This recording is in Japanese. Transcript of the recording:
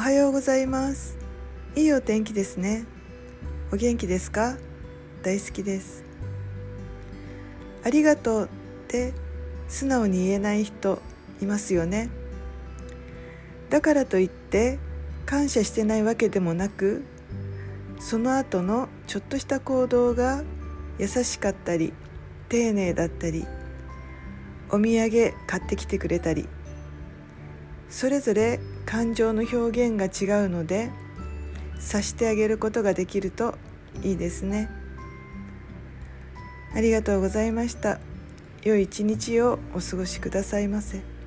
はようございます。いいお天気ですね。お元気ですか？大好きです。ありがとうって素直に言えない人いますよね。だからといって感謝してないわけでもなくその後のちょっとした行動が優しかったり丁寧だったりお土産買ってきてくれたりそれぞれ感情の表現が違うので察してあげることができるといいですねありがとうございました良い一日をお過ごしくださいませ。